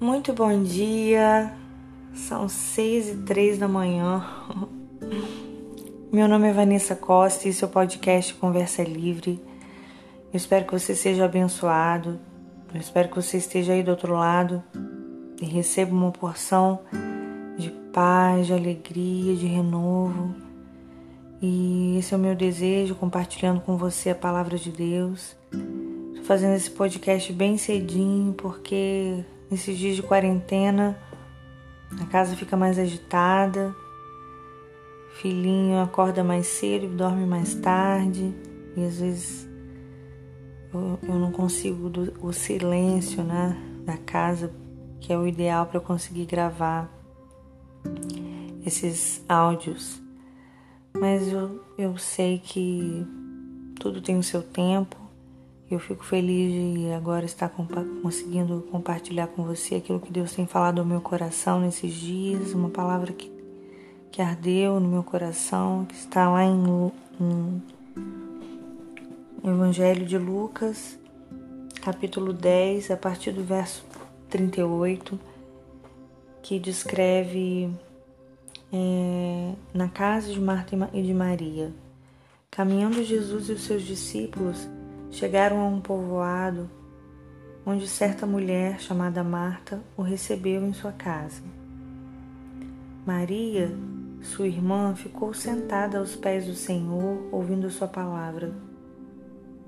Muito bom dia, são seis e três da manhã. Meu nome é Vanessa Costa e seu podcast Conversa Livre. Eu espero que você seja abençoado, eu espero que você esteja aí do outro lado e receba uma porção de paz, de alegria, de renovo. E esse é o meu desejo, compartilhando com você a palavra de Deus. Estou fazendo esse podcast bem cedinho porque Nesses dias de quarentena, a casa fica mais agitada, filhinho acorda mais cedo e dorme mais tarde, e às vezes eu, eu não consigo do, o silêncio né, da casa, que é o ideal para conseguir gravar esses áudios. Mas eu, eu sei que tudo tem o seu tempo eu fico feliz de agora estar compa conseguindo compartilhar com você aquilo que Deus tem falado ao meu coração nesses dias, uma palavra que, que ardeu no meu coração, que está lá em, em Evangelho de Lucas, capítulo 10, a partir do verso 38, que descreve é, na casa de Marta e de Maria. Caminhando Jesus e os seus discípulos chegaram a um povoado onde certa mulher chamada Marta o recebeu em sua casa. Maria, sua irmã, ficou sentada aos pés do Senhor, ouvindo sua palavra.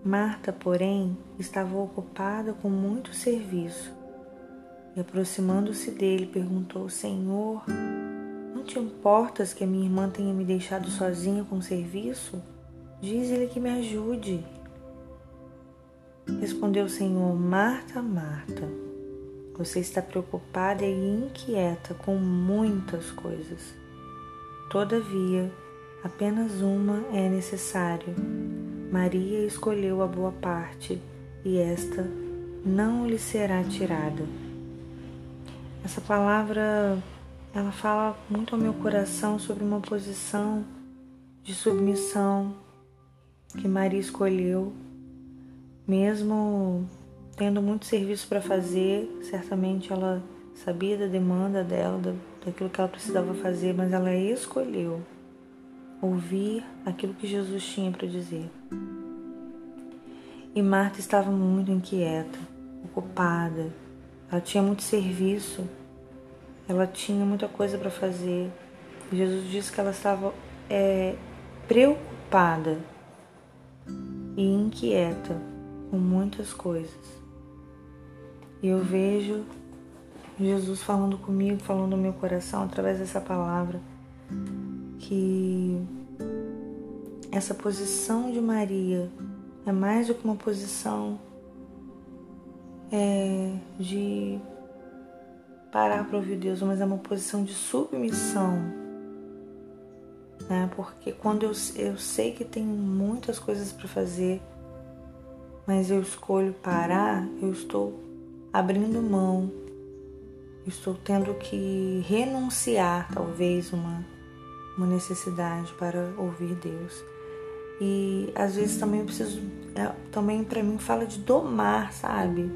Marta, porém, estava ocupada com muito serviço e, aproximando-se dele, perguntou: Senhor, não te importas que a minha irmã tenha me deixado sozinha com o serviço? Diz-lhe que me ajude. Respondeu o Senhor: Marta, Marta, você está preocupada e inquieta com muitas coisas. Todavia, apenas uma é necessária. Maria escolheu a boa parte e esta não lhe será tirada. Essa palavra ela fala muito ao meu coração sobre uma posição de submissão que Maria escolheu mesmo tendo muito serviço para fazer, certamente ela sabia da demanda dela, daquilo que ela precisava fazer, mas ela escolheu ouvir aquilo que Jesus tinha para dizer. E Marta estava muito inquieta, ocupada, ela tinha muito serviço, ela tinha muita coisa para fazer. Jesus disse que ela estava é, preocupada e inquieta com muitas coisas. E eu vejo Jesus falando comigo, falando no meu coração através dessa palavra, que essa posição de Maria é mais do que uma posição é, de parar para ouvir Deus, mas é uma posição de submissão. Né? Porque quando eu, eu sei que tenho muitas coisas para fazer, mas eu escolho parar, eu estou abrindo mão, estou tendo que renunciar, talvez, uma, uma necessidade para ouvir Deus. E às vezes também eu preciso, é, também para mim fala de domar, sabe?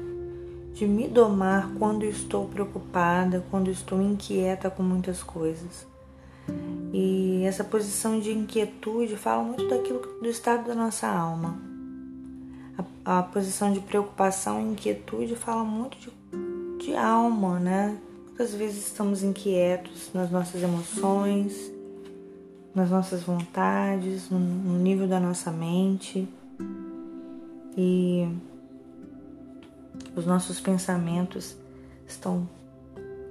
De me domar quando estou preocupada, quando estou inquieta com muitas coisas. E essa posição de inquietude fala muito daquilo do estado da nossa alma a posição de preocupação e inquietude fala muito de, de alma, né? Muitas vezes estamos inquietos nas nossas emoções, nas nossas vontades, no, no nível da nossa mente e os nossos pensamentos estão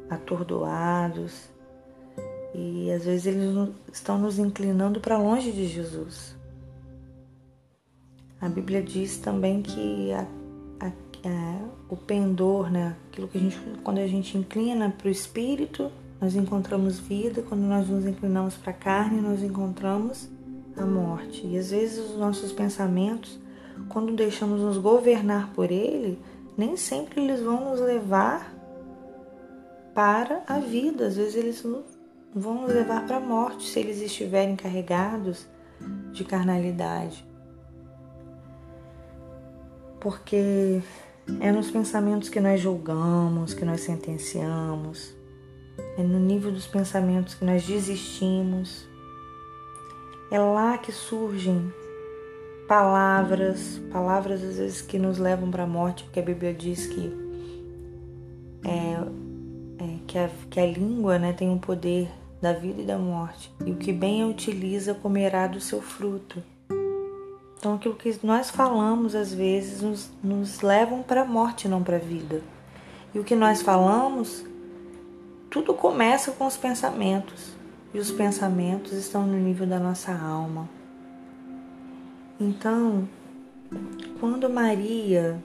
atordoados e às vezes eles estão nos inclinando para longe de Jesus. A Bíblia diz também que a, a, a, o pendor, né, aquilo que a gente, quando a gente inclina para o espírito, nós encontramos vida, quando nós nos inclinamos para a carne, nós encontramos a morte. E às vezes os nossos pensamentos, quando deixamos nos governar por ele, nem sempre eles vão nos levar para a vida, às vezes eles vão nos levar para a morte se eles estiverem carregados de carnalidade porque é nos pensamentos que nós julgamos, que nós sentenciamos, é no nível dos pensamentos que nós desistimos. É lá que surgem palavras, palavras às vezes que nos levam para a morte, porque a Bíblia diz que é, é, que, a, que a língua né, tem o um poder da vida e da morte, e o que bem a utiliza comerá do seu fruto. Então, aquilo que nós falamos às vezes nos, nos levam para a morte, não para a vida. E o que nós falamos, tudo começa com os pensamentos, e os pensamentos estão no nível da nossa alma. Então, quando Maria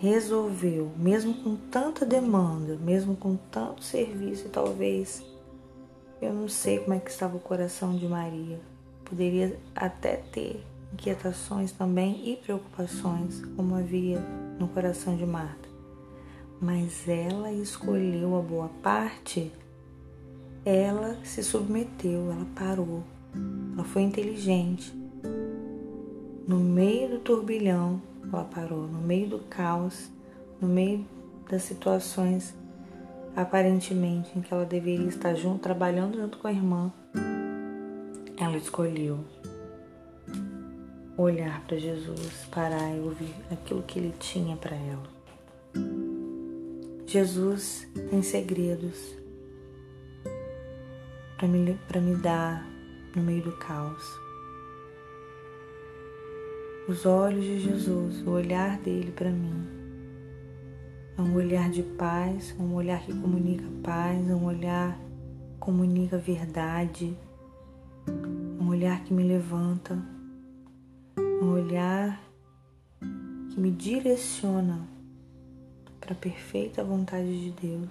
resolveu, mesmo com tanta demanda, mesmo com tanto serviço, talvez eu não sei como é que estava o coração de Maria. Poderia até ter inquietações também e preocupações, como havia no coração de Marta. Mas ela escolheu a boa parte, ela se submeteu, ela parou, ela foi inteligente. No meio do turbilhão, ela parou, no meio do caos, no meio das situações aparentemente em que ela deveria estar junto, trabalhando junto com a irmã, ela escolheu olhar para Jesus, parar e ouvir aquilo que ele tinha para ela. Jesus tem segredos para me, me dar no meio do caos. Os olhos de Jesus, o olhar dele para mim, é um olhar de paz, é um olhar que comunica paz, é um olhar que comunica verdade, é um olhar que me levanta um olhar que me direciona para a perfeita vontade de Deus.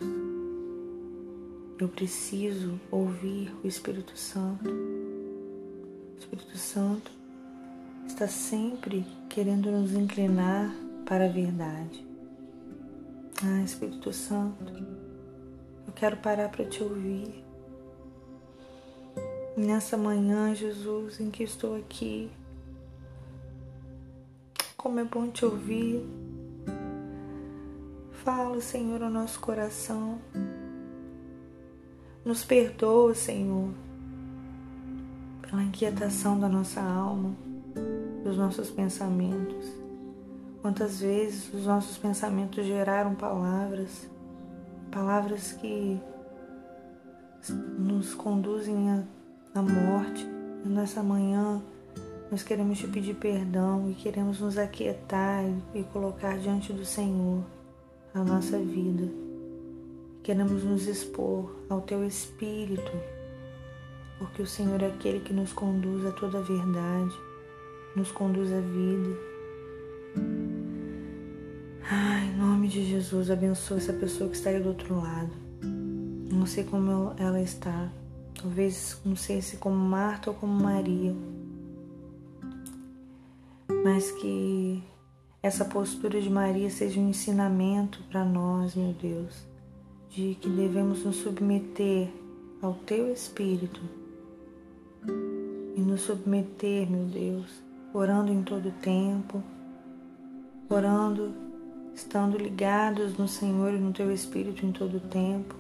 Eu preciso ouvir o Espírito Santo. O Espírito Santo está sempre querendo nos inclinar para a verdade. Ah, Espírito Santo, eu quero parar para te ouvir. Nessa manhã, Jesus, em que estou aqui, como é bom te ouvir. Fala, Senhor, ao nosso coração. Nos perdoa, Senhor, pela inquietação da nossa alma, dos nossos pensamentos. Quantas vezes os nossos pensamentos geraram palavras, palavras que nos conduzem à morte. Nessa manhã, nós queremos te pedir perdão e queremos nos aquietar e colocar diante do Senhor a nossa vida. Queremos nos expor ao Teu Espírito, porque o Senhor é aquele que nos conduz a toda a verdade, nos conduz à vida. Ai, em nome de Jesus, abençoa essa pessoa que está aí do outro lado. Não sei como ela está. Talvez não sei se como Marta ou como Maria mas que essa postura de Maria seja um ensinamento para nós, meu Deus, de que devemos nos submeter ao Teu Espírito e nos submeter, meu Deus, orando em todo tempo, orando, estando ligados no Senhor e no Teu Espírito em todo tempo,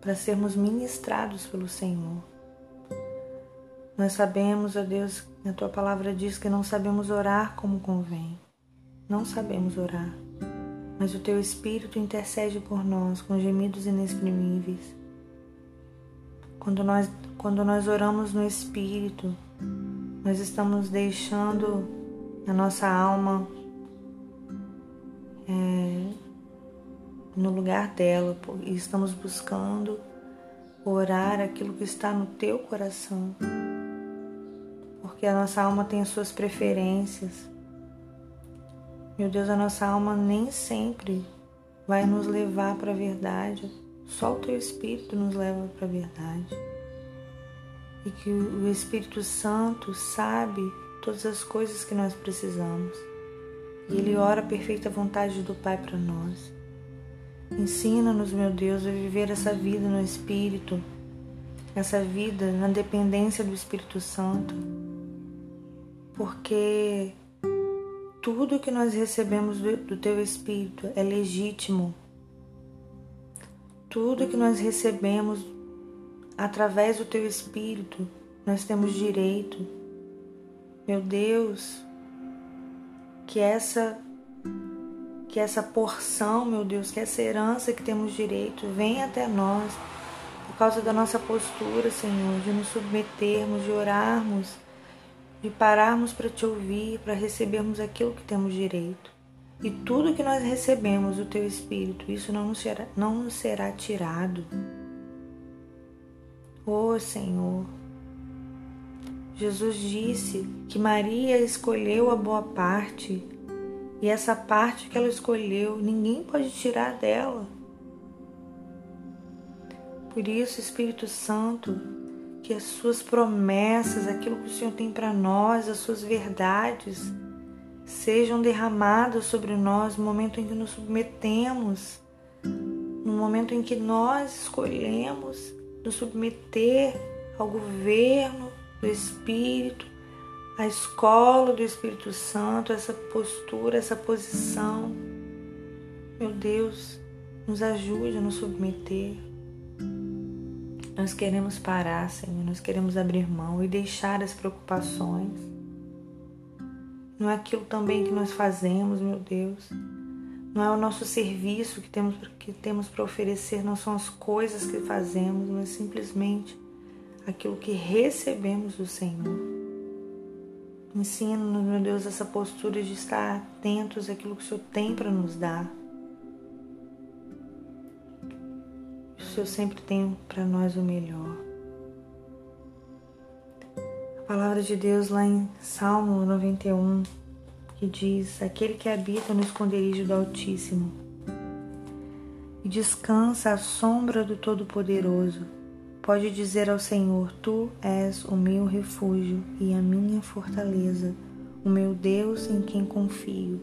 para sermos ministrados pelo Senhor. Nós sabemos, ó Deus, a tua palavra diz que não sabemos orar como convém. Não sabemos orar, mas o teu Espírito intercede por nós com gemidos inexprimíveis. Quando nós, quando nós oramos no Espírito, nós estamos deixando a nossa alma é, no lugar dela e estamos buscando orar aquilo que está no teu coração porque a nossa alma tem as suas preferências. Meu Deus, a nossa alma nem sempre vai nos levar para a verdade, só o teu Espírito nos leva para a verdade. E que o Espírito Santo sabe todas as coisas que nós precisamos. E Ele ora a perfeita vontade do Pai para nós. Ensina-nos, meu Deus, a viver essa vida no Espírito, essa vida na dependência do Espírito Santo porque tudo que nós recebemos do, do Teu Espírito é legítimo. Tudo que nós recebemos através do Teu Espírito, nós temos direito. Meu Deus, que essa que essa porção, meu Deus, que essa herança que temos direito venha até nós por causa da nossa postura, Senhor, de nos submetermos, de orarmos, de pararmos para te ouvir, para recebermos aquilo que temos direito. E tudo que nós recebemos do teu Espírito, isso não nos será, não nos será tirado. Oh Senhor, Jesus disse que Maria escolheu a boa parte e essa parte que ela escolheu, ninguém pode tirar dela. Por isso, Espírito Santo, que as suas promessas, aquilo que o Senhor tem para nós, as suas verdades, sejam derramadas sobre nós no momento em que nos submetemos, no momento em que nós escolhemos nos submeter ao governo do Espírito, a escola do Espírito Santo, essa postura, essa posição. Meu Deus, nos ajude a nos submeter. Nós queremos parar, Senhor, nós queremos abrir mão e deixar as preocupações. Não é aquilo também que nós fazemos, meu Deus. Não é o nosso serviço que temos, que temos para oferecer, não são as coisas que fazemos, mas simplesmente aquilo que recebemos do Senhor. Ensina-nos, meu Deus, essa postura de estar atentos àquilo que o Senhor tem para nos dar. O Senhor sempre tem para nós o melhor. A palavra de Deus lá em Salmo 91, que diz: Aquele que habita no esconderijo do Altíssimo e descansa à sombra do Todo-Poderoso pode dizer ao Senhor: Tu és o meu refúgio e a minha fortaleza, o meu Deus em quem confio.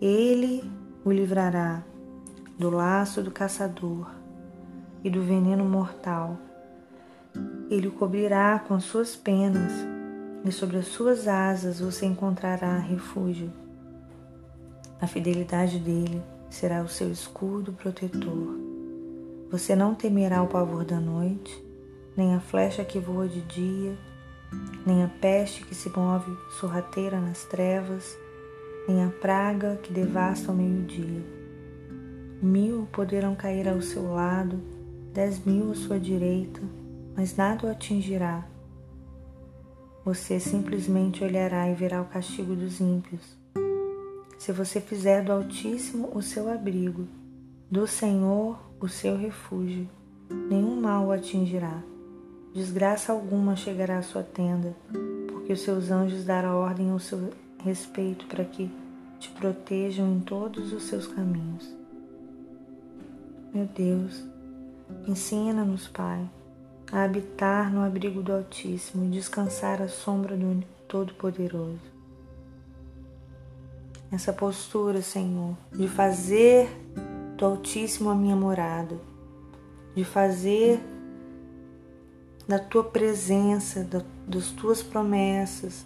Ele o livrará do laço do caçador e do veneno mortal. Ele o cobrirá com suas penas, e sobre as suas asas você encontrará refúgio. A fidelidade dele será o seu escudo protetor. Você não temerá o pavor da noite, nem a flecha que voa de dia, nem a peste que se move sorrateira nas trevas, nem a praga que devasta ao meio-dia. Mil poderão cair ao seu lado, dez mil à sua direita, mas nada o atingirá. Você simplesmente olhará e verá o castigo dos ímpios. Se você fizer do Altíssimo o seu abrigo, do Senhor o seu refúgio, nenhum mal o atingirá, desgraça alguma chegará à sua tenda, porque os seus anjos darão ordem ao seu respeito para que te protejam em todos os seus caminhos. Meu Deus, ensina-nos, Pai, a habitar no abrigo do Altíssimo e descansar à sombra do Todo-Poderoso. Essa postura, Senhor, de fazer do Altíssimo a minha morada, de fazer da tua presença, da, das tuas promessas,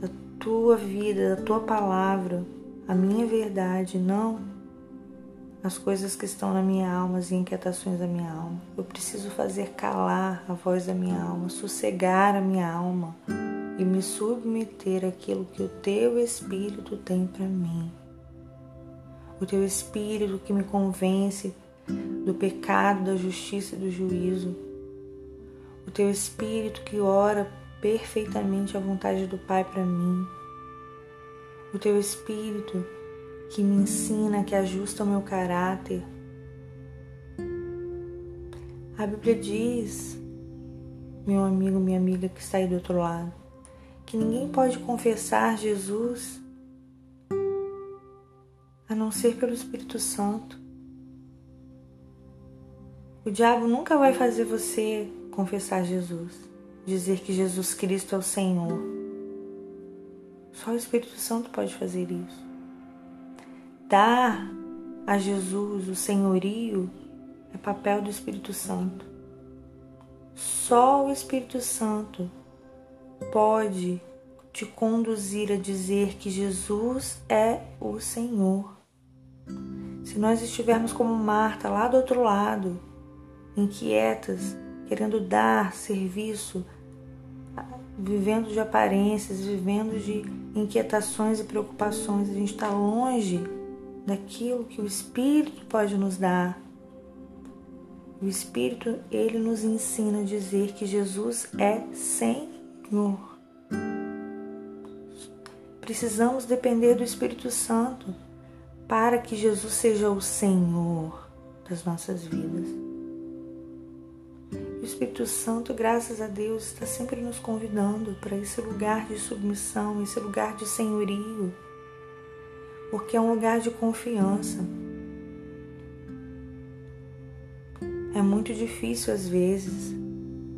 da tua vida, da tua palavra, a minha verdade, não as coisas que estão na minha alma, as inquietações da minha alma. Eu preciso fazer calar a voz da minha alma, sossegar a minha alma e me submeter àquilo que o teu Espírito tem para mim. O teu Espírito que me convence do pecado, da justiça e do juízo, o teu Espírito que ora perfeitamente a vontade do Pai para mim, o teu Espírito que me ensina, que ajusta o meu caráter. A Bíblia diz, meu amigo, minha amiga que está aí do outro lado, que ninguém pode confessar Jesus a não ser pelo Espírito Santo. O diabo nunca vai fazer você confessar Jesus, dizer que Jesus Cristo é o Senhor. Só o Espírito Santo pode fazer isso. Dar a Jesus o senhorio é papel do Espírito Santo. Só o Espírito Santo pode te conduzir a dizer que Jesus é o Senhor. Se nós estivermos como Marta lá do outro lado, inquietas, querendo dar serviço, vivendo de aparências, vivendo de inquietações e preocupações, a gente está longe daquilo que o Espírito pode nos dar. O Espírito, ele nos ensina a dizer que Jesus é Senhor. Precisamos depender do Espírito Santo para que Jesus seja o Senhor das nossas vidas. O Espírito Santo, graças a Deus, está sempre nos convidando para esse lugar de submissão, esse lugar de senhorio, porque é um lugar de confiança. É muito difícil, às vezes,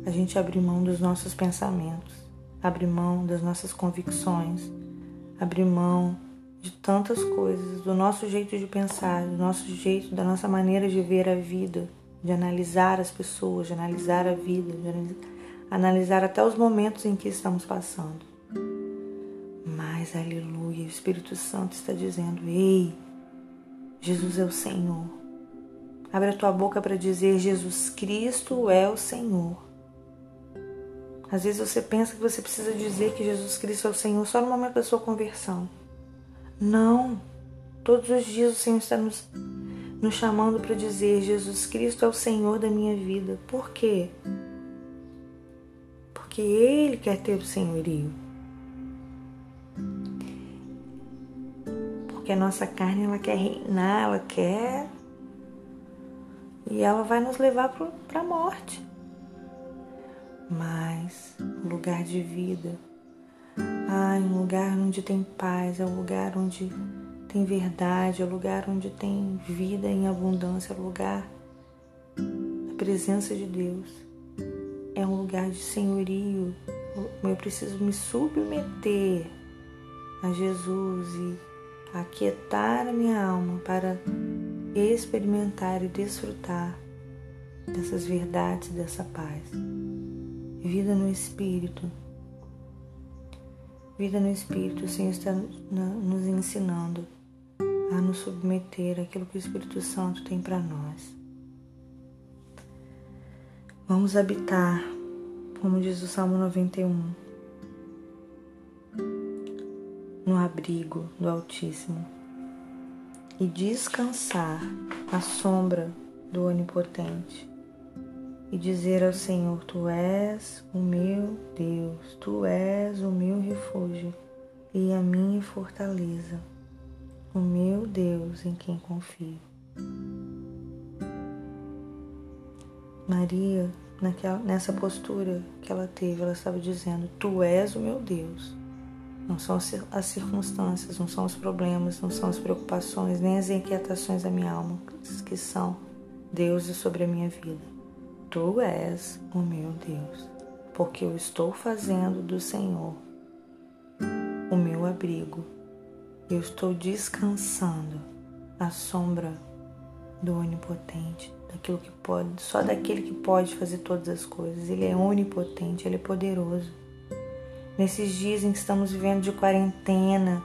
a gente abrir mão dos nossos pensamentos, abrir mão das nossas convicções, abrir mão de tantas coisas, do nosso jeito de pensar, do nosso jeito, da nossa maneira de ver a vida, de analisar as pessoas, de analisar a vida, de analisar até os momentos em que estamos passando. Mas, aleluia, o Espírito Santo está dizendo: Ei, Jesus é o Senhor. Abre a tua boca para dizer: Jesus Cristo é o Senhor. Às vezes você pensa que você precisa dizer que Jesus Cristo é o Senhor só no momento da sua conversão. Não. Todos os dias o Senhor está nos, nos chamando para dizer: Jesus Cristo é o Senhor da minha vida. Por quê? Porque Ele quer ter o senhorio. Porque a nossa carne ela quer reinar, ela quer. E ela vai nos levar para a morte. Mas o lugar de vida ah, um lugar onde tem paz, é um lugar onde tem verdade, é um lugar onde tem vida em abundância, é um lugar da presença de Deus. É um lugar de senhorio. Eu preciso me submeter a Jesus e aquietar a minha alma para experimentar e desfrutar dessas verdades, dessa paz. Vida no Espírito Vida no Espírito, o Senhor está nos ensinando a nos submeter àquilo que o Espírito Santo tem para nós. Vamos habitar, como diz o Salmo 91, no abrigo do Altíssimo e descansar à sombra do Onipotente e dizer ao Senhor: Tu és o meu Deus, Tu és o meu refúgio e a minha fortaleza, o meu Deus em quem confio. Maria, naquela, nessa postura que ela teve, ela estava dizendo: Tu és o meu Deus. Não são as circunstâncias, não são os problemas, não são as preocupações, nem as inquietações da minha alma que são deuses sobre a minha vida. Tu és o meu Deus, porque eu estou fazendo do Senhor o meu abrigo. Eu estou descansando à sombra do Onipotente, daquilo que pode, só daquele que pode fazer todas as coisas. Ele é onipotente, ele é poderoso. Nesses dias em que estamos vivendo de quarentena,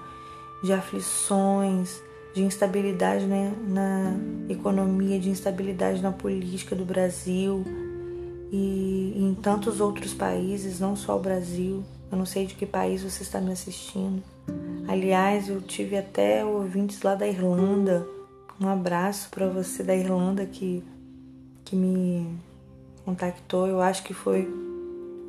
de aflições, de instabilidade né, na economia, de instabilidade na política do Brasil e em tantos outros países, não só o Brasil. Eu não sei de que país você está me assistindo. Aliás, eu tive até ouvintes lá da Irlanda. Um abraço para você da Irlanda que, que me contactou. Eu acho que foi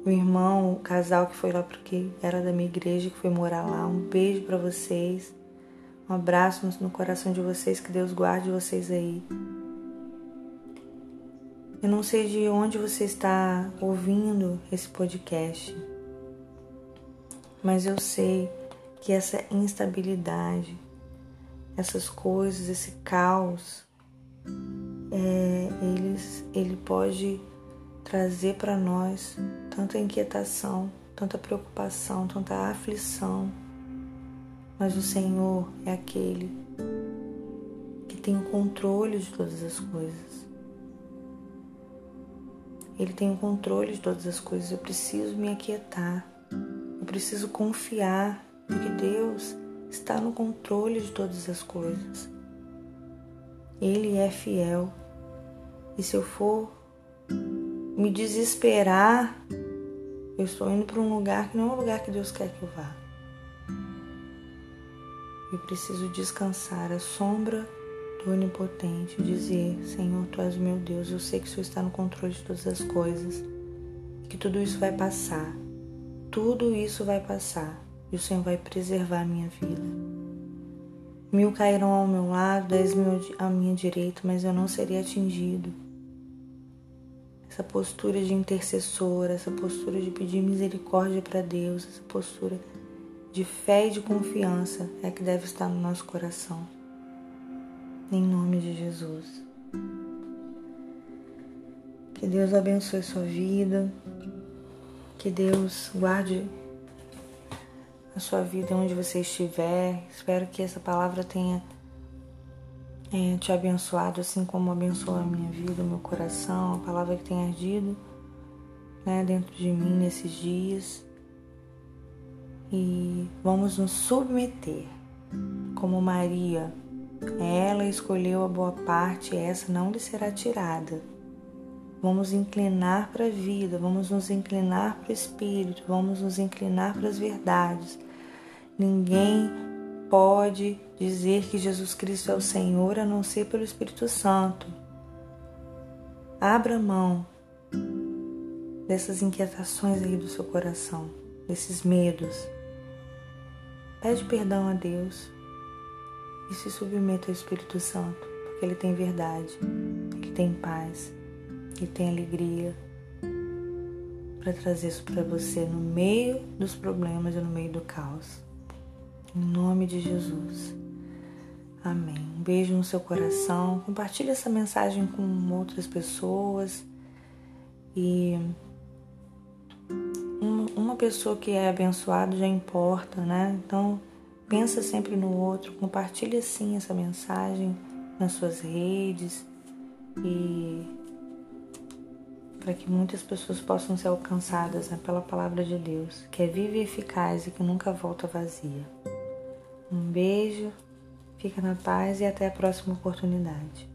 o irmão, o casal que foi lá porque era da minha igreja que foi morar lá. Um beijo para vocês. Um abraço no coração de vocês, que Deus guarde vocês aí. Eu não sei de onde você está ouvindo esse podcast, mas eu sei que essa instabilidade, essas coisas, esse caos, é, eles, ele pode trazer para nós tanta inquietação, tanta preocupação, tanta aflição mas o Senhor é aquele que tem o controle de todas as coisas. Ele tem o controle de todas as coisas. Eu preciso me aquietar. Eu preciso confiar de que Deus está no controle de todas as coisas. Ele é fiel. E se eu for me desesperar, eu estou indo para um lugar que não é o lugar que Deus quer que eu vá. Eu preciso descansar à sombra do Onipotente, dizer: Senhor, tu és meu Deus, eu sei que o Senhor está no controle de todas as coisas, que tudo isso vai passar, tudo isso vai passar e o Senhor vai preservar a minha vida. Mil cairão ao meu lado, dez mil à minha direita, mas eu não serei atingido essa postura de intercessora, essa postura de pedir misericórdia para Deus, essa postura de fé e de confiança é que deve estar no nosso coração. Em nome de Jesus. Que Deus abençoe sua vida, que Deus guarde a sua vida onde você estiver. Espero que essa palavra tenha é, te abençoado assim como abençoou a minha vida, o meu coração, a palavra que tem ardido né, dentro de mim nesses dias. E vamos nos submeter, como Maria. Ela escolheu a boa parte, essa não lhe será tirada. Vamos inclinar para a vida, vamos nos inclinar para o Espírito, vamos nos inclinar para as verdades. Ninguém pode dizer que Jesus Cristo é o Senhor a não ser pelo Espírito Santo. Abra mão dessas inquietações aí do seu coração, desses medos. Pede perdão a Deus e se submeta ao Espírito Santo, porque Ele tem verdade, Ele tem paz, Ele tem alegria para trazer isso para você no meio dos problemas e no meio do caos. Em nome de Jesus. Amém. Um beijo no seu coração. Compartilhe essa mensagem com outras pessoas. E uma pessoa que é abençoada já importa, né? Então, pensa sempre no outro. Compartilhe sim essa mensagem nas suas redes e para que muitas pessoas possam ser alcançadas né, pela palavra de Deus, que é viva e eficaz e que nunca volta vazia. Um beijo, fica na paz e até a próxima oportunidade.